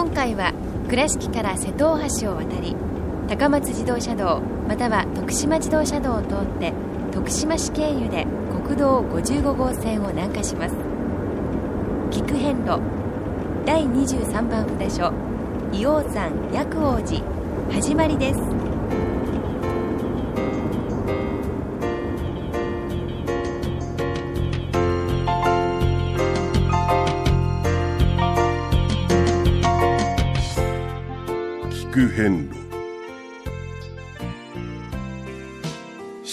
今回は倉敷から瀬戸大橋を渡り高松自動車道または徳島自動車道を通って徳島市経由で国道55号線を南下します。菊遍路第23番札所硫黄山薬王寺始まりです。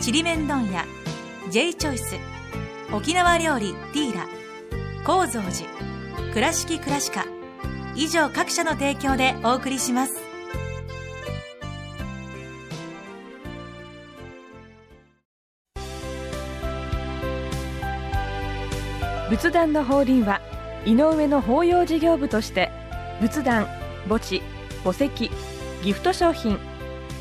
ちりめん問屋 J チョイス沖縄料理ティーラ高蔵寺倉敷倉歯科以上各社の提供でお送りします。仏壇の法輪は井上の法要事業部として仏壇墓地墓石ギフト商品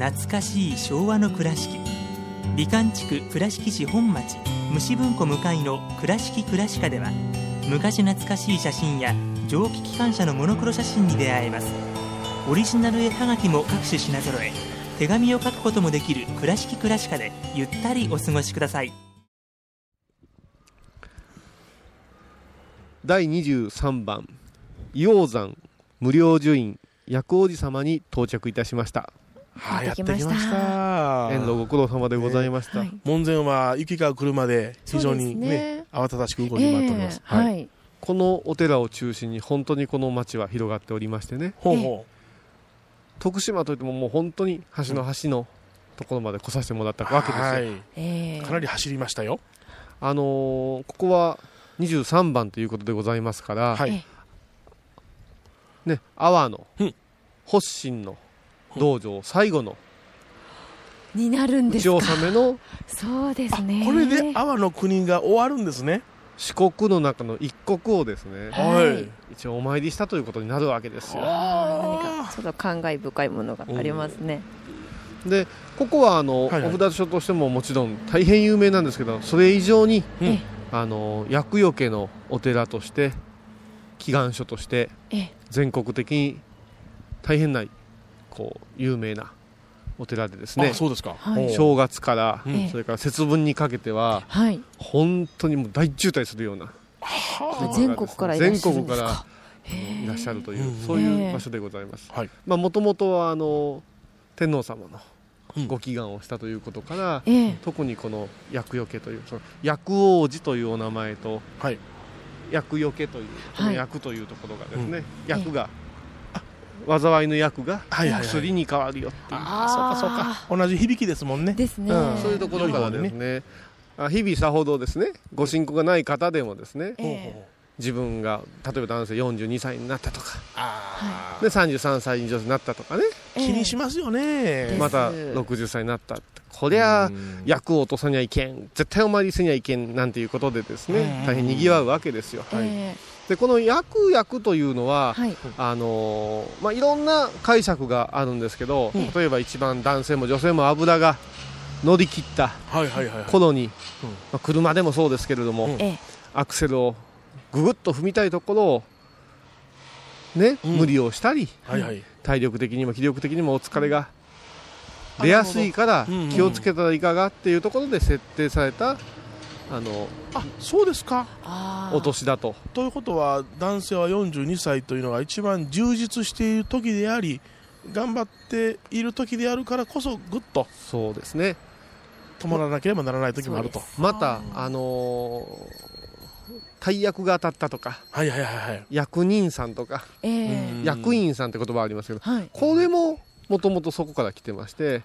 懐かしい昭和の倉敷。美観地区倉敷市本町虫文庫向かいの「倉敷倉歯科」では昔懐かしい写真や蒸気機関車のモノクロ写真に出会えます。オリジナル絵はがきも各種品揃え手紙を書くこともできる「倉敷倉歯科」でゆったりお過ごしください。第23番硫黄山無料寿院薬王子様に到着いたしました。はい、ややっててきました。た。遠路ご苦労様でございました、はい。門前は雪が来るまで非常にねね。慌ただしく動き回っております。ええはい、このお寺を中心に本当にこの町は広がっておりましてね。ほうほ徳島といってももう本当に端の端のところまで来させてもらったわけですよ、はええ。い。かなり走りましたよ。あのーここは23番ということでございますから、はい。え。ね阿波のうん。発信の道場最後の。になるんで打ちすか？納めの。そうですあねこれで阿波の国が終わるんですね。四国の中の一国をですね。はい。一応お参りしたということになるわけですよ。何かちょっと感慨深いものがありますね、でここはあの、はいはい。お札所としてももちろん大変有名なんですけどそれ以上に、うんえ。あの厄除けのお寺として祈願所としてええ。全国的に大変なこう有名なお寺でですねあ、そうですか。はい。ほう正月から、それから節分にかけてははい。本当にもう大渋滞するようなは全国からいらっしゃるいらっしゃるという、うん。そういう場所でございます。はい。まあもともとはあの天皇様のうん。ご祈願をしたということから、ええ。特にこの厄除けというその薬王子というお名前とはい。厄除けというこはというところがですね、うん。薬が、災いの薬がはいはいはい。薬に変わるよっていう、ああ、そうかそうか。同じ響きですもんね。ですね、うん。そういうところからですね。あ日々さほどですね。ご信仰がない方でもですね。えほうほう自分が例えば男性42歳になったとか。ああで、33歳に女性になったとかね。ええ。気にしますよね。また60歳になったってこりゃうん。役を落とさにはいけん絶対お参りせにはいけんなんていうことでですねうん大変にぎわうわけですよ、えでこの役役というのは、えはい。あのーまあ、いろんな解釈があるんですけど、うん例えば一番男性も女性も油が乗り切ったはいはいはいはい。頃に、うん。まあ、車でもそうですけれども、アクセルをぐぐっと踏みたいところを、ねうん。無理をしたりはいはい。体力的にも気力的にもお疲れが出やすいから気をつけたらいかがっていうところで設定されたあのあそうですか。お年だと。ということは男性は42歳というのが一番充実している時であり頑張っている時であるからこそぐっとそうですね。止まらなければならない時もあると。またあのー大役が当たったとかはいはいはいはい。役人さんとかええうん。役員さんって言葉ありますけどはい。これももともとそこから来てまして。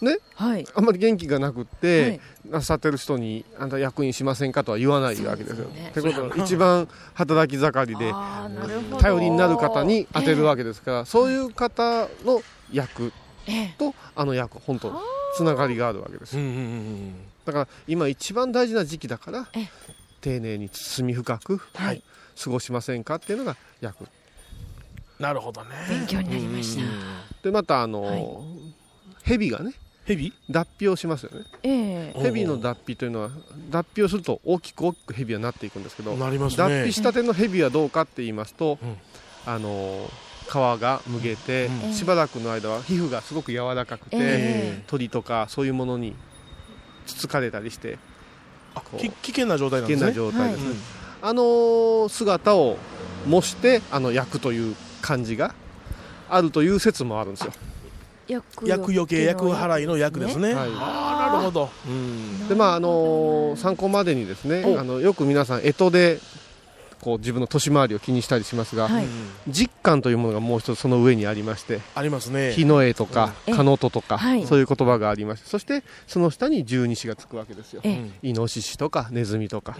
ね？はい。あんまり元気がなくっはてい。なさってる人にあんた役員しませんかとは言わないわけですよ。ってことは一番働き盛りで頼りになる方に当てるわけですから、そういう方の役ええ。とあの役本当つながりがあるわけですだから今一番大事な時期だからええ。丁寧に包み深くはい。過ごしませんかっていうのが役なるほどね。勉強になりました。でまたあの、はい。蛇がね蛇？脱皮をしますよね。ええ。お蛇の脱皮というのは脱皮をすると大きく大きく蛇はなっていくんですけどなりますね。脱皮したての蛇はどうかって言いますと、うん。あの皮がむげて、うんしばらくの間は皮膚がすごく柔らかくて、え鳥とかそういうものにつつかれたりして危険な状態なん危ですね。険な状態です。ね、うん。あの姿を模してあの役という漢字があるという説もあるんですよ。役厄除け厄払いの役ですね。はい。ああなるほど。うん。でまああの参考までにですねお。あのよく皆さん干支でこう自分の年回りを気にしたりしますが、はい。うん実感というものがもう一つその上にありましてありますね。日の絵とかうん。かのととか、はい。そういう言葉がありましてそしてその下に十二支がつくわけですよ。イノシシとかネズミとか、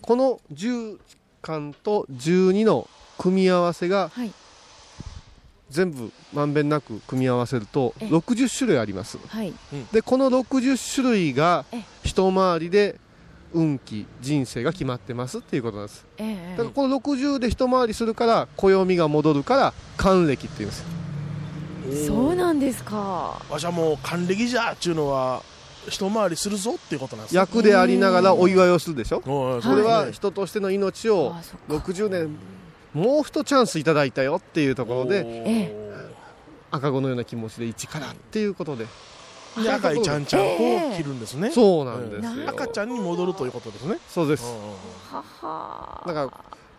この十巻と十二の組み合わせがはい全部まんべんなく組み合わせるとえ60種類あります。はい。でこの60種類がえ一回りで運気人生が決まってますっていうことなんです。ええだからこの60で一回りするから暦が戻るから還暦って言うんです。そうなんですか。わしはもう還暦じゃっていうのは一回りするぞっていうことなんですね。役でありながらお祝いをするでしょ。おいそれはう人としての命をあそっか。60年もう一チャンスいただいたよっていうところでえ赤子のような気持ちで一からっていうことで。で赤いちゃんちゃんこを切るんですね。そうなんです。うん。よ赤ちゃんに戻るということですね。そうです。だから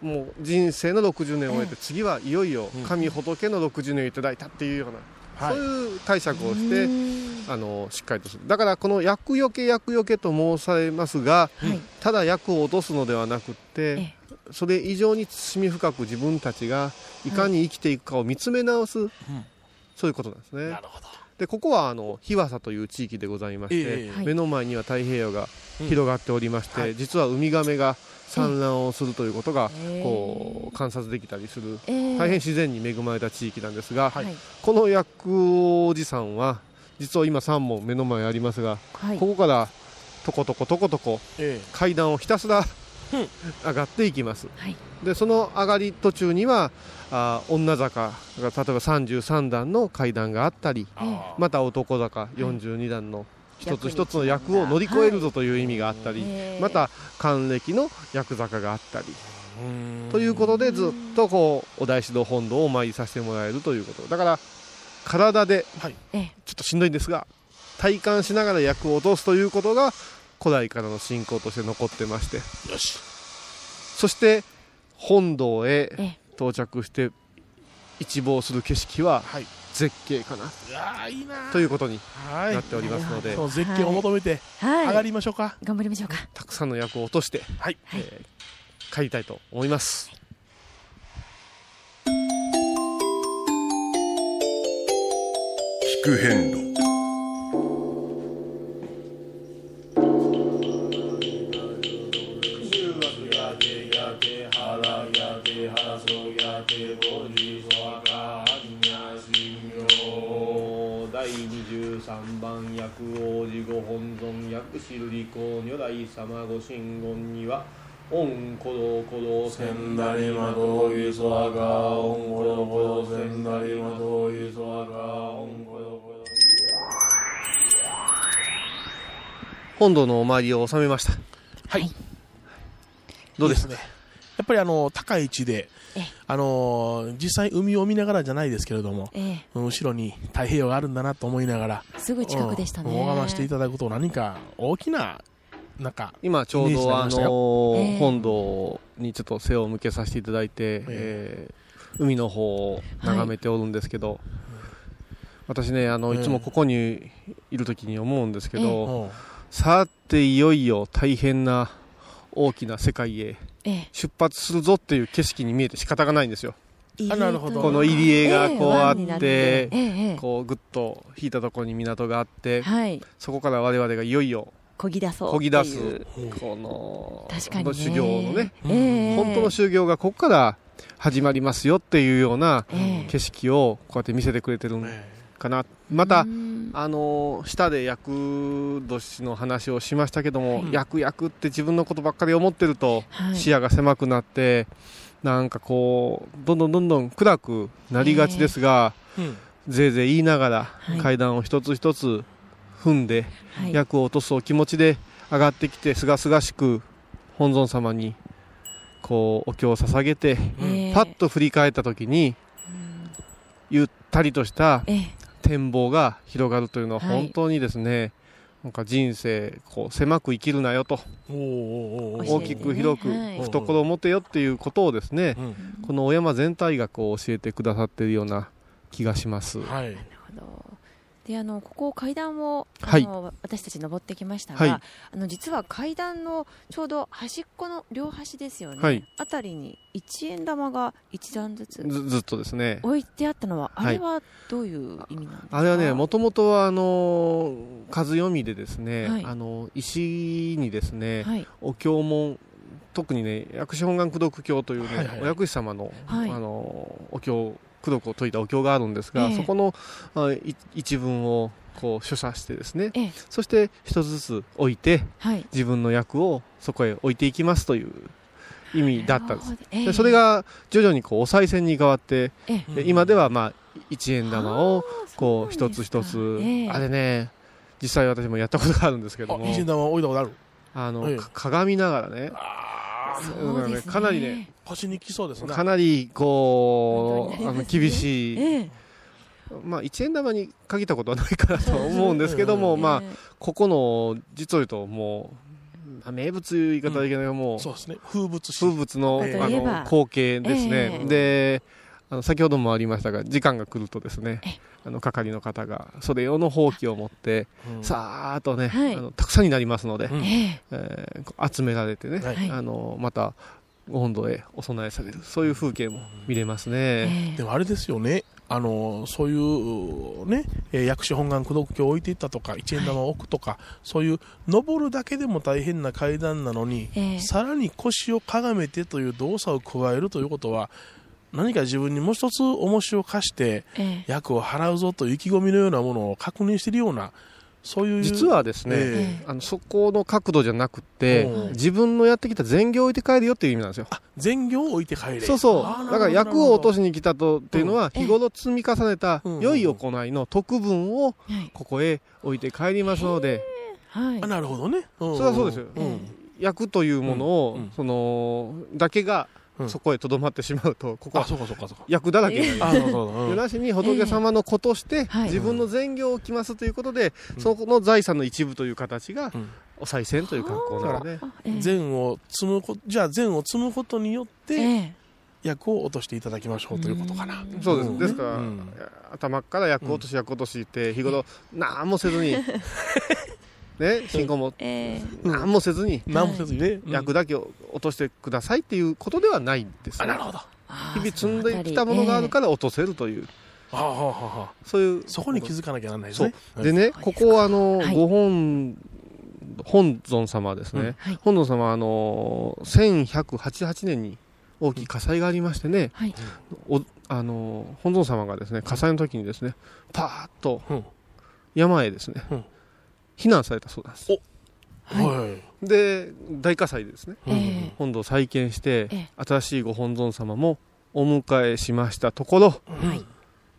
もう人生の60年を終えて次はいよいよ神仏の60年をいただいたっていうようなはい。そういう解釈をしてうん。あのしっかりとする。だからこの厄除け厄除けと申されますがはい。ただ厄を落とすのではなくってえそれ以上に包み深く自分たちがいかに生きていくかを見つめ直す、そういうことなんですね。なるほど。でここはあの日和佐という地域でございまして、目の前には太平洋がうん。広がっておりまして、はい。実はウミガメが産卵をするということがええ。こう観察できたりするええ。大変自然に恵まれた地域なんですが、はい。この薬おじさんは実は今3本目の前にありますが、はい。ここからとことことことこえ。階段をひたすら 上がっていきます。はい。でその上がり途中にはあー女坂が例えば33段の階段があったりまた男坂42段の一つ一つの役役を乗り越えるぞという意味があったり、ええまた還暦の役坂があったり。うん。ということでずっとこうお大師堂本堂をお参りさせてもらえるということ。だから体ではい。ええちょっとしんどいんですが体感しながら役を落とすということが古代からの信仰として残ってまして。よし。そして本堂へええ。到着して一望する景色ははい。絶景かな。いやーいということにはい。なっておりますので、その絶景を求めて上がはいりましょうか。頑張りましょうか。たくさんの役を落として、はい。はい。えー帰りたいと思います。聞く遍路王子ご本尊薬師瑠璃光如来様ご神言には御鼓動鼓動千なりまどいそあがおんごろごろ千なりまどいそあがおんごろごろ本堂のお参りを収めました。はい。どうですいいね。やっぱりあの高い位置でええあのー実際海を見ながらじゃないですけれどもえ後ろに太平洋があるんだなと思いながらえすぐ近くでしたね。うん拝ましていただくと何か大きななんか今ちょうどあのええ。本堂にちょっと背を向けさせていただいて、えー海の方を眺めておるんですけど、私ねあのええ。いつもここにいる時に思うんですけど、うん。さていよいよ大変な大きな世界へええ出発するぞっていう景色に見えて仕方がないんですよ。あなるほど。この入り江がこうあってこうぐっと引いたところに港があってはい。そこから我々がいよいよこぎ出そう。こぎ出すこの確かにね。修行のねええ。本当の修行がここから始まりますよっていうようなええ。景色をこうやって見せてくれてるんえかな。またうん。あの下で厄年の話をしましたけども、うん厄厄って自分のことばっかり思ってるとはい。視野が狭くなってなんかこうどんどんどんどん暗くなりがちですが、えうん。ぜいぜい言いながらはい。階段を一つ一つ踏んではい。厄を落とすお気持ちで上がってきてすがすがしく本尊様にこうお経を捧げてええ。パッと振り返った時にゆったりとしたええ展望が広がるというのははい本当にですね、なんか人生こう狭く生きるなよと大きく広くはい。懐を持てよっていうことをですねうん。このお山全体がこう教えてくださっているような気がします。はい。なるほどであのここ階段をあはい。の、私たち登ってきましたが、はい。あの実は階段のちょうど端っこの両端ですよね、はい。あたりに一円玉が一段ずつずずっとですね。置いてあったのは、はいあれはどういう意味なんですか？あれはね、もともとはあの数読みでですね、はい。あの石にですね、はい。お経文、特にね、薬師本願功読経というね、はいはい。お薬師様の、はい。あのお経、功読を説いたお経があるんですが、ええ。そこの一文をこう書写してですね、ええ。そして一つずつ置いて、はい。自分の役をそこへ置いていきますという意味だったんです。でそれが徐々にこうお賽銭に変わって、ええ。で今ではまあ一円玉をこう一つ一つ、ええ。あれね実際私もやったことがあるんですけどもあ一円玉置いたことある？あの、鏡ながらねあそうですねかなりね腰にきそうですね。かなりこう、あの厳しい、ええ。まあ一円玉に限ったことはないかなと思うんですけども、ええまあここの実を言うともうまあ名物いう言い方はいけないけども、そうですね。風物詩。風物の,、ええあの光景ですね、ええ。であの先ほどもありましたが時間が来るとですねええ。あの係の方がそれ用のほうきを持ってうん。さーっとね、はい。あのたくさんになりますので、うんえ集められてね、はい。はいあのまたご本堂へお供えされるそういう風景も見れますえね。ええ。でもあれですよね、あのそういうね、えー薬師本願功読経を置いていったとか、一円玉を置くとか、そういう登るだけでも大変な階段なのに、ええ。さらに腰をかがめてという動作を加えるということは、何か自分にもう一つ重しを課して、ええ。役を払うぞという意気込みのようなものを確認しているような、そういう。実はですね、ええ。あのそこの角度じゃなくて、うん。自分のやってきた善行を置いて帰るよっていう意味なんですよ。善行を置いて帰れ。そうそう。あーだから役を落としに来たとっていうのは、うん日頃積み重ねたうん。良い行いの特分をはい。ここへ置いて帰りますので、はい。なるほどね。ん。それはそうですよ。うん。役というものを、その、だけがうんそこへとどまってしまうと、ここあ、はそうかそうかそうか。役だらけになしに仏様の子としてはい。自分の善行を置きますということで、うん。そこの財産の一部という形がうん。お賽銭という格好なので、善を積むこじゃあ善を積むことによって、ええ。役を落としていただきましょうということかな。うん。そうです。うん。ですから、うん。頭から役落とし役落としって日頃何もせずに、ね、信仰も。ええ。何もせずに。何もせずにね。役だけを落としてくださいっていうことではないんですなるほど。日々積んできたものがあるから落とせるという、あ、はあ、はあ、はあ。そういう。そこに気づかなきゃならないですね。でね、ここはあの、はい。ご本本尊様ですね、うんはい。本尊様はあの1188年に大きい火災がありましてね、はい。おあの本尊様がですね火災の時にですねパーッとうん。山へですね、うん避難されたそうなんです。はい。はい。で大火災でですね。ええ。本堂を再建して、ええ。新しいご本尊様もお迎えしましたところはい。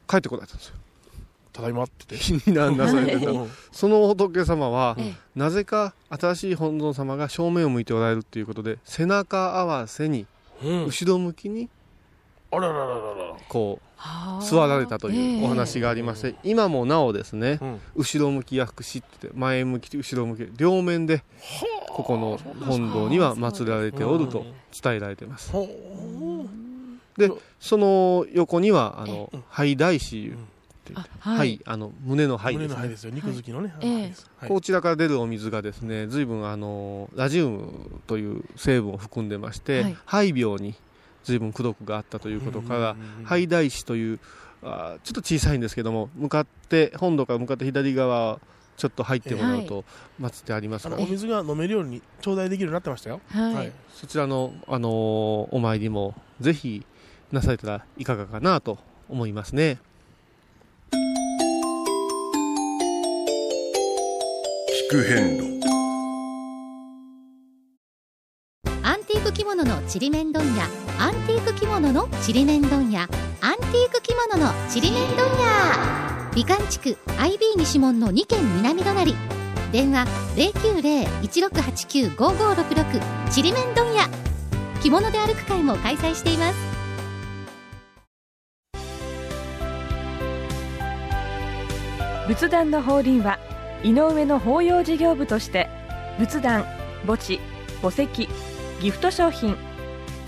帰ってこられたんですよ。ただいまって。避難なされてたうんその仏様は、ええ。なぜか新しい本尊様が正面を向いておられるということで背中合わせにうん。後ろ向きにあららららら。こう座られたというお話がありまして、今もなおですね、うん。後ろ向き薬師って前向き後ろ向き両面でここの本堂には祀られておると伝えられています。ほでその横にはあの灰大師はい、はい。あの胸のう灰ですね。胸の灰ですよ。肉好きのね、はい。こちらから出るお水がですね随分あのラジウムという成分を含んでまして、はい。肺病に随分功徳があったということからうんうんうん肺大師というあーちょっと小さいんですけども向かって本堂から向かって左側ちょっと入ってもらうと祀ってありますから、お水が飲めるように頂戴できるようになってましたよ。はい、はい。そちらの、あのーお参りもぜひなされたらいかがかなと思いますね。聞く遍路ちりめん問屋アンティーク着物のちりめん問屋アンティーク着物のちりめん問屋美観地区 IB 西門の2軒南隣。電話090-1689-5566ちりめん問屋着物で歩く会も開催しています。仏壇の法輪は井上の法要事業部として仏壇墓地墓石ギフト商品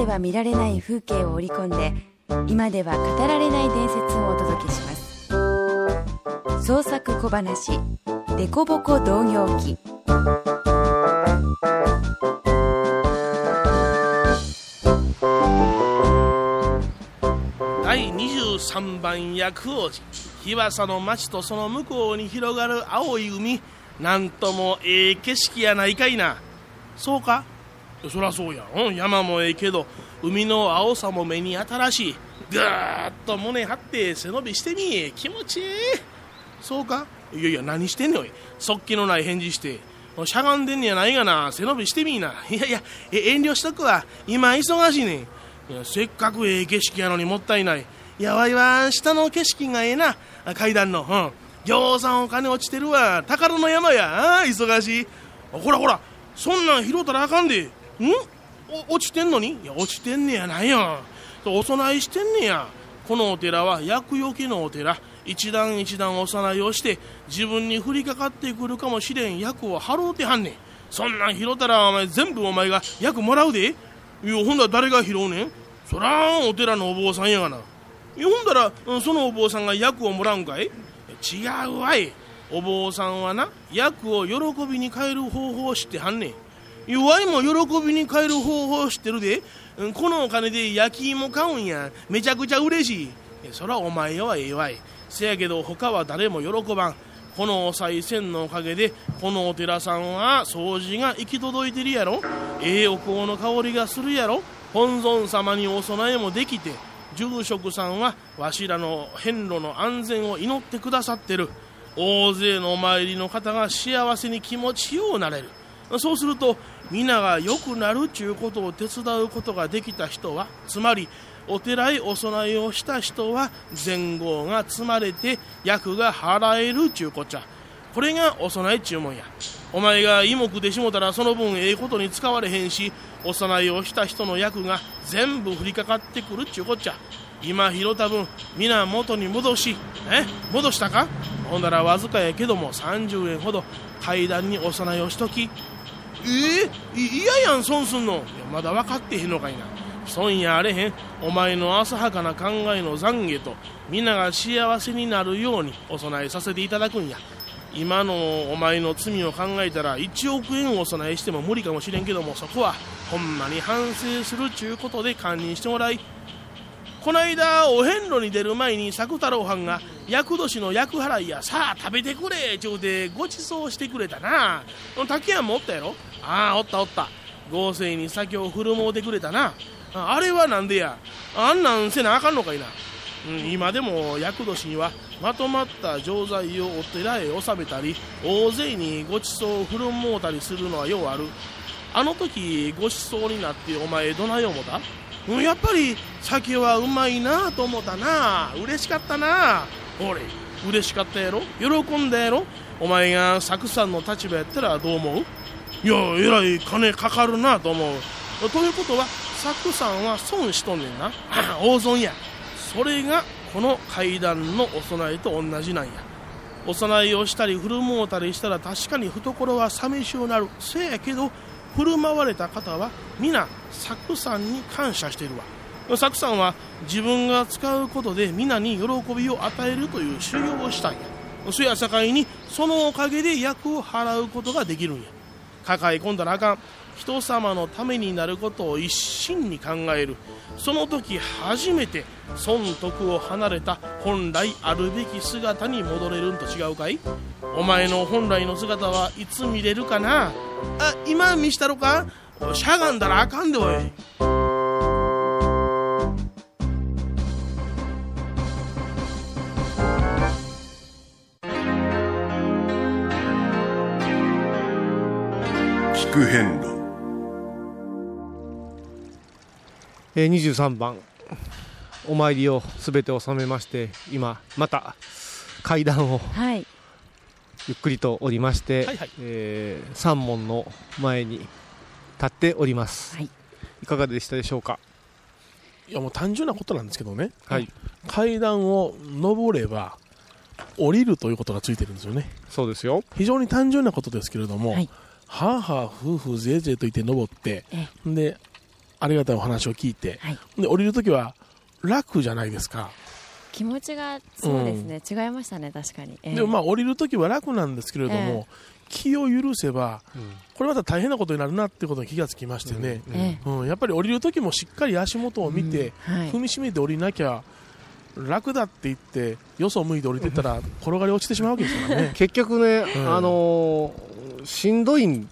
では見られない風景を織り込んで今では語られない伝説をお届けします。創作小話「デコボコ同業記」第23番薬王寺。日和の町とその向こうに広がる青い海。なんともええ景色やないかいな。そうか？そらそうや、うん、山もええけど海の青さも目に新しい。ぐーっと胸張って背伸びしてみ気持ちいい。そうか？いやいや何してんねんおい。そっ気のない返事して。しゃがんでんねやないがな。背伸びしてみいな。いやいや遠慮しとくわ。今忙しいねん。いやせっかくええ景色やのにもったいない。いやわいは下の景色がええな。階段の。うん。ぎょうさんお金落ちてるわ。宝の山や。あ忙しい。ほらほらそんなん拾ったらあかんで。落ちてんのに？いや落ちてんねやないよお供えしてんねや。このお寺は厄除けのお寺。一段一段お供えをして自分に降りかかってくるかもしれん。厄を払うてはんねん。そんなん拾ったらお前全部お前が厄もらうで。いやほんだら誰が拾うねん？そらお寺のお坊さんやがな。いやほんだらそのお坊さんが厄をもらうんかい？違うわい。お坊さんはな厄を喜びに変える方法を知ってはんねん。弱いも喜びに変える方法を知ってるで。うんこのお金で焼き芋買うんや。めちゃくちゃ嬉しい。いそらお前はええわい。せやけど他は誰も喜ばん。このお賽銭のおかげでこのお寺さんは掃除が行き届いてるやろ。ええお香の香りがするやろ。本尊様にお供えもできて住職さんはわしらの遍路の安全を祈ってくださってる。大勢のお参りの方が幸せに気持ちようなれる。そうすると皆が良くなるちゅうことを手伝うことができた人はつまりお寺へお供えをした人は前後が積まれて役が払えるちゅうこっちゃ。これがお供えちゅうもんや。お前が芋食でしもたらその分ええことに使われへんしお供えをした人の役が全部降りかかってくるちゅうこっちゃ。今拾った分皆元に戻しえ？戻したか？ほんならわずかやけども30円ほど階段にお供えをしときえ？えい嫌やん損すんの？いやまだ分かってへんのかいな。損やあれへん。お前の浅はかな考えの懺悔と皆が幸せになるようにお供えさせていただくんや。今のお前の罪を考えたら1億円お供えしても無理かもしれんけどもそこはほんまに反省するちゅうことで堪忍してもらいこないだお遍路に出る前に作太郎藩が厄年の厄払いやさあ食べてくれちゅうてごちそうしてくれたな。竹谷もおったやろ？ああおったおった。豪勢に酒を振る舞うてくれたな。あれはなんでや？あんなんせなあかんのかいな、うん、今でも厄年にはまとまった錠剤をお寺へ納めたり大勢にごちそうを振る舞うたりするのはようある。あの時ごちそうになってお前どない思った、やっぱり酒はうまいなと思ったな。嬉しかったな。俺嬉しかったやろ？喜んだやろ？お前がサクさんの立場やったらどう思う？いやえらい金かかるなと思う。ということはサクさんは損しとんねんな。大損や。それがこの階段のお供えと同じなんや。お供えをしたり振る舞うたりしたら確かに懐は寂しゅうなる。せやけど振る舞われた方は皆作さんに感謝しているわ。作さんは自分が使うことで皆に喜びを与えるという修行をしたんや。そや境にそのおかげで役を払うことができるんや。抱え込んだらあかん。人様のためになることを一心に考える。その時初めて損得を離れた本来あるべき姿に戻れるんと違うかい？お前の本来の姿はいつ見れるかな？あ今見したろか？しゃがんだらあかんでおい。聞く変えー、23番。お参りをすべて収めまして今また階段を、はい、ゆっくりと降りまして、はいはい、えー、三門の前に立っております、はい、いかがでしたでしょうか？いやもう単純なことなんですけどね、はい、階段を上れば降りるということがついてるんですよね。そうですよ。非常に単純なことですけれども、はい、はあはあ夫婦ぜいぜいと言って登ってでありがたいお話を聞いて、はい、で降りるときは楽じゃないですか。気持ちがそうですね、うん、違いましたね確かに、えー、でもまあ降りるときは楽なんですけれども、えー、気を許せば、うん、これまた大変なことになるなってことに気がつきましてね、うん、うん、やっぱり降りるときもしっかり足元を見て、はい、踏みしめて降りなきゃ楽だって言ってよそを向いて降りてったら転がり落ちてしまうわけですからね。結局ね、あのー、しんどいっ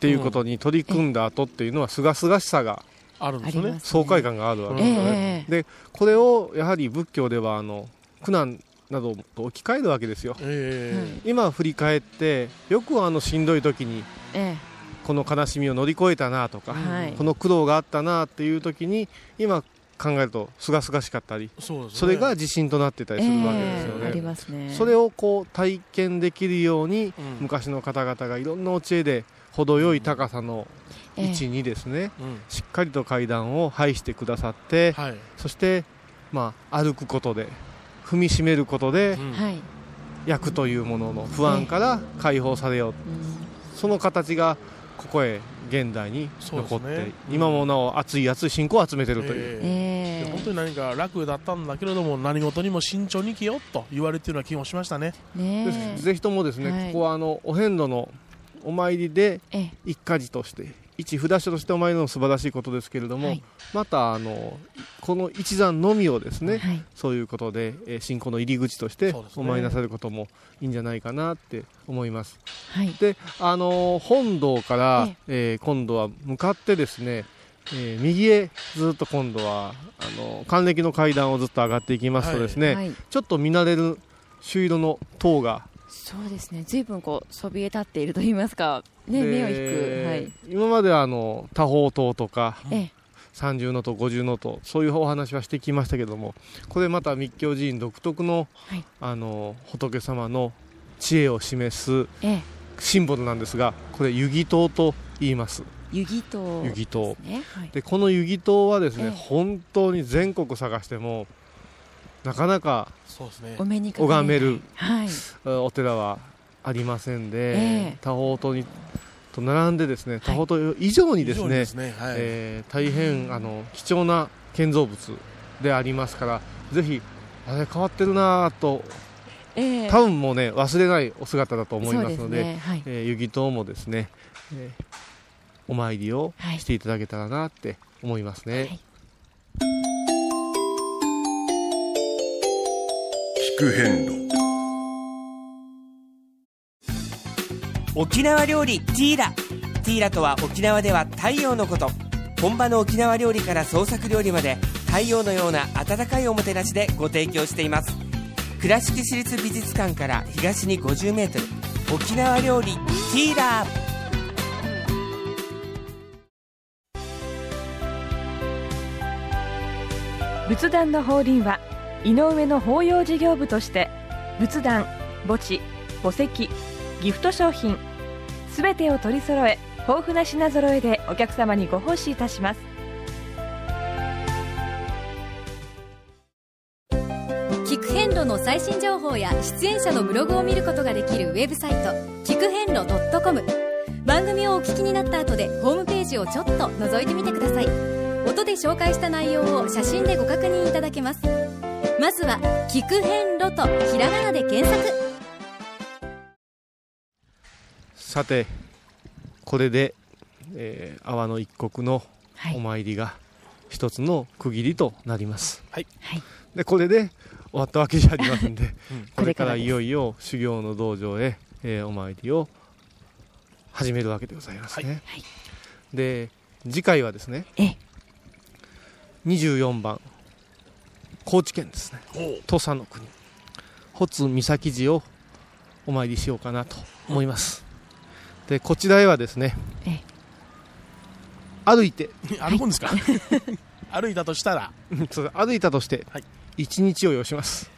ていうことに取り組んだ後っていうのはすがすがしさがあるんですよね。爽快感があるわけですよね、えー、でこれをやはり仏教ではあの苦難などと置き換えるわけですよ、えー、今振り返ってよくあのしんどい時に、えー、この悲しみを乗り越えたなとか、はい、この苦労があったなっていう時に今考えるとすがすがしかったりそ、ね,、れが自信となってたりするわけですよね。えー、ありますね。それをこう体験できるように、うん、昔の方々がいろんなお知恵で程よい高さの位置にですね、えー、しっかりと階段を配してくださって、はい、そして、まあ、歩くことで踏みしめることで、うん、役というものの不安から解放されよう、えー、その形がここへ現代に残って、ね、今もなお熱い熱い信仰を集めているという、えー、本当に何か楽だったんだけれども何事にも慎重に生きよと言われているような気もしましたね。ねぜひともですね、はい、ここはあのお遍路のお参りで一家事として一札所としてお参りの素晴らしいことですけれども、はい、またあのこの一山のみをですね、はい、そういうことで、えー、信仰の入り口としてお参りなさることもいいんじゃないかなって思います。はい、であの本堂から、えー、今度は向かってですねえー、右へずっと今度はあの還暦の階段をずっと上がっていきますとですね、はい、ちょっと見慣れる朱色の塔がそうですね。随分こうそびえ立っていると言いますか、ね、目を引く、はい、今まではあの多宝塔とか、ええ、30の塔50の塔そういうお話はしてきましたけどもこれまた密教寺院独特のはい、あの仏様の知恵を示すシンボルなんですがこれ遊戯塔と言います。遊戯塔遊戯塔、ねはい、でこの遊戯塔はですね、ええ、本当に全国探してもなかなか拝める、はい、お寺はありませんで、えー、多宝塔にと並んでですね多宝塔以上にですね,、大変あの貴重な建造物でありますからぜひあれ変わってるなと、えー、多分もうね忘れないお姿だと思いますので、ねはい、えー、湯木塔もですね、えーお参りをしていただけたらなって思いますね、はい、聞く変路沖縄料理ティーラ。ティーラとは沖縄では太陽のこと。本場の沖縄料理から創作料理まで太陽のような温かいおもてなしでご提供しています。倉敷市立美術館から東に 50m 沖縄料理ティーラ。ー仏壇の法輪は井上の法要事業部として仏壇墓地墓石ギフト商品すべてを取り揃え豊富な品揃えでお客様にご奉仕いたします。聞く遍路の最新情報や出演者のブログを見ることができるウェブサイト聞く遍路 .com 番組をお聞きになった後でホームページをちょっと覗いてみてください。音で紹介した内容を写真でご確認いただけます。まずは「聞く遍路」とひらがなで検索。さてこれで、えー、阿波の一国のお参りが一つの区切りとなります、はい、でこれで終わったわけじゃありませんで、うん、これからいよいよ修行の道場へ、えー、お参りを始めるわけでございますね、はい、で次回はですね24番高知県ですね。土佐の国。穂津岬寺をお参りしようかなと思います。でこちらへはですね歩いて。歩くんですか？歩いたとしたら。そう歩いたとして1日を要します。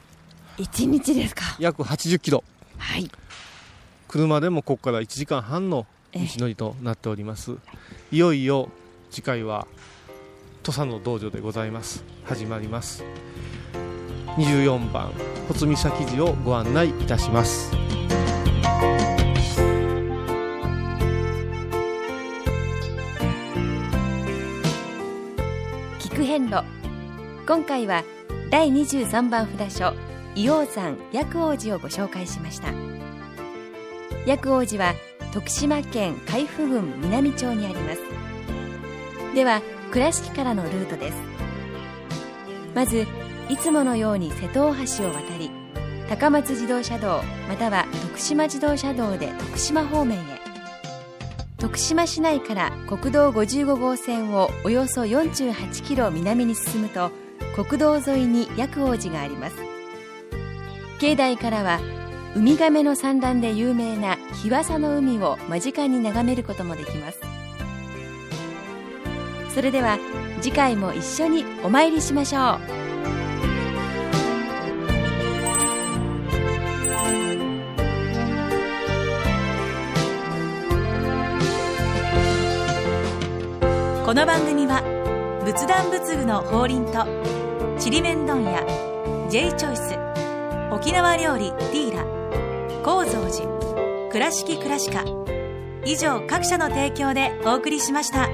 1日ですか？約80キロ。はい。車でもここから1時間半の道のりとなっております。いよいよ次回は土佐の道場でございます。始まります24番穂積岬寺をご案内いたします。菊遍路。今回は第23番札所硫黄山薬王寺をご紹介しました。薬王寺は徳島県海部郡南町にあります。では倉敷からのルートです。まずいつものように瀬戸大橋を渡り高松自動車道または徳島自動車道で徳島方面へ。徳島市内から国道55号線をおよそ48キロ南に進むと国道沿いに薬王寺があります。境内からはウミガメの産卵で有名な日和佐の海を間近に眺めることもできます。それでは次回も一緒にお参りしましょう。この番組は仏壇仏具の法輪とちりめん問屋 J チョイス沖縄料理ティーラ高蔵寺倉敷倉敷以上各社の提供でお送りしました。